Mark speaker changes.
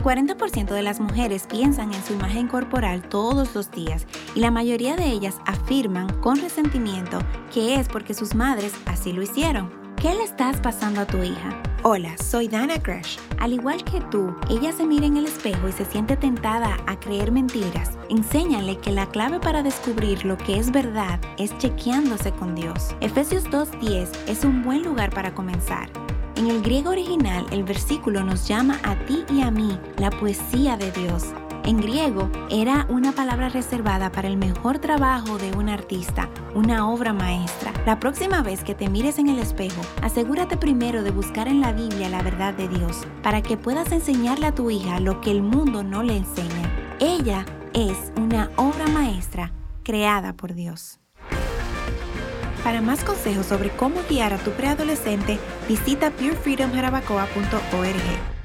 Speaker 1: El 40% de las mujeres piensan en su imagen corporal todos los días y la mayoría de ellas afirman con resentimiento que es porque sus madres así lo hicieron. ¿Qué le estás pasando a tu hija? Hola, soy Dana Crash. Al igual que tú, ella se mira en el espejo y se siente tentada a creer mentiras. Enséñale que la clave para descubrir lo que es verdad es chequeándose con Dios. Efesios 2.10 es un buen lugar para comenzar. En el griego original, el versículo nos llama a ti y a mí la poesía de Dios. En griego era una palabra reservada para el mejor trabajo de un artista, una obra maestra. La próxima vez que te mires en el espejo, asegúrate primero de buscar en la Biblia la verdad de Dios, para que puedas enseñarle a tu hija lo que el mundo no le enseña. Ella es una obra maestra creada por Dios. Para más consejos sobre cómo guiar a tu preadolescente, visita purefreedomjarabacoa.org.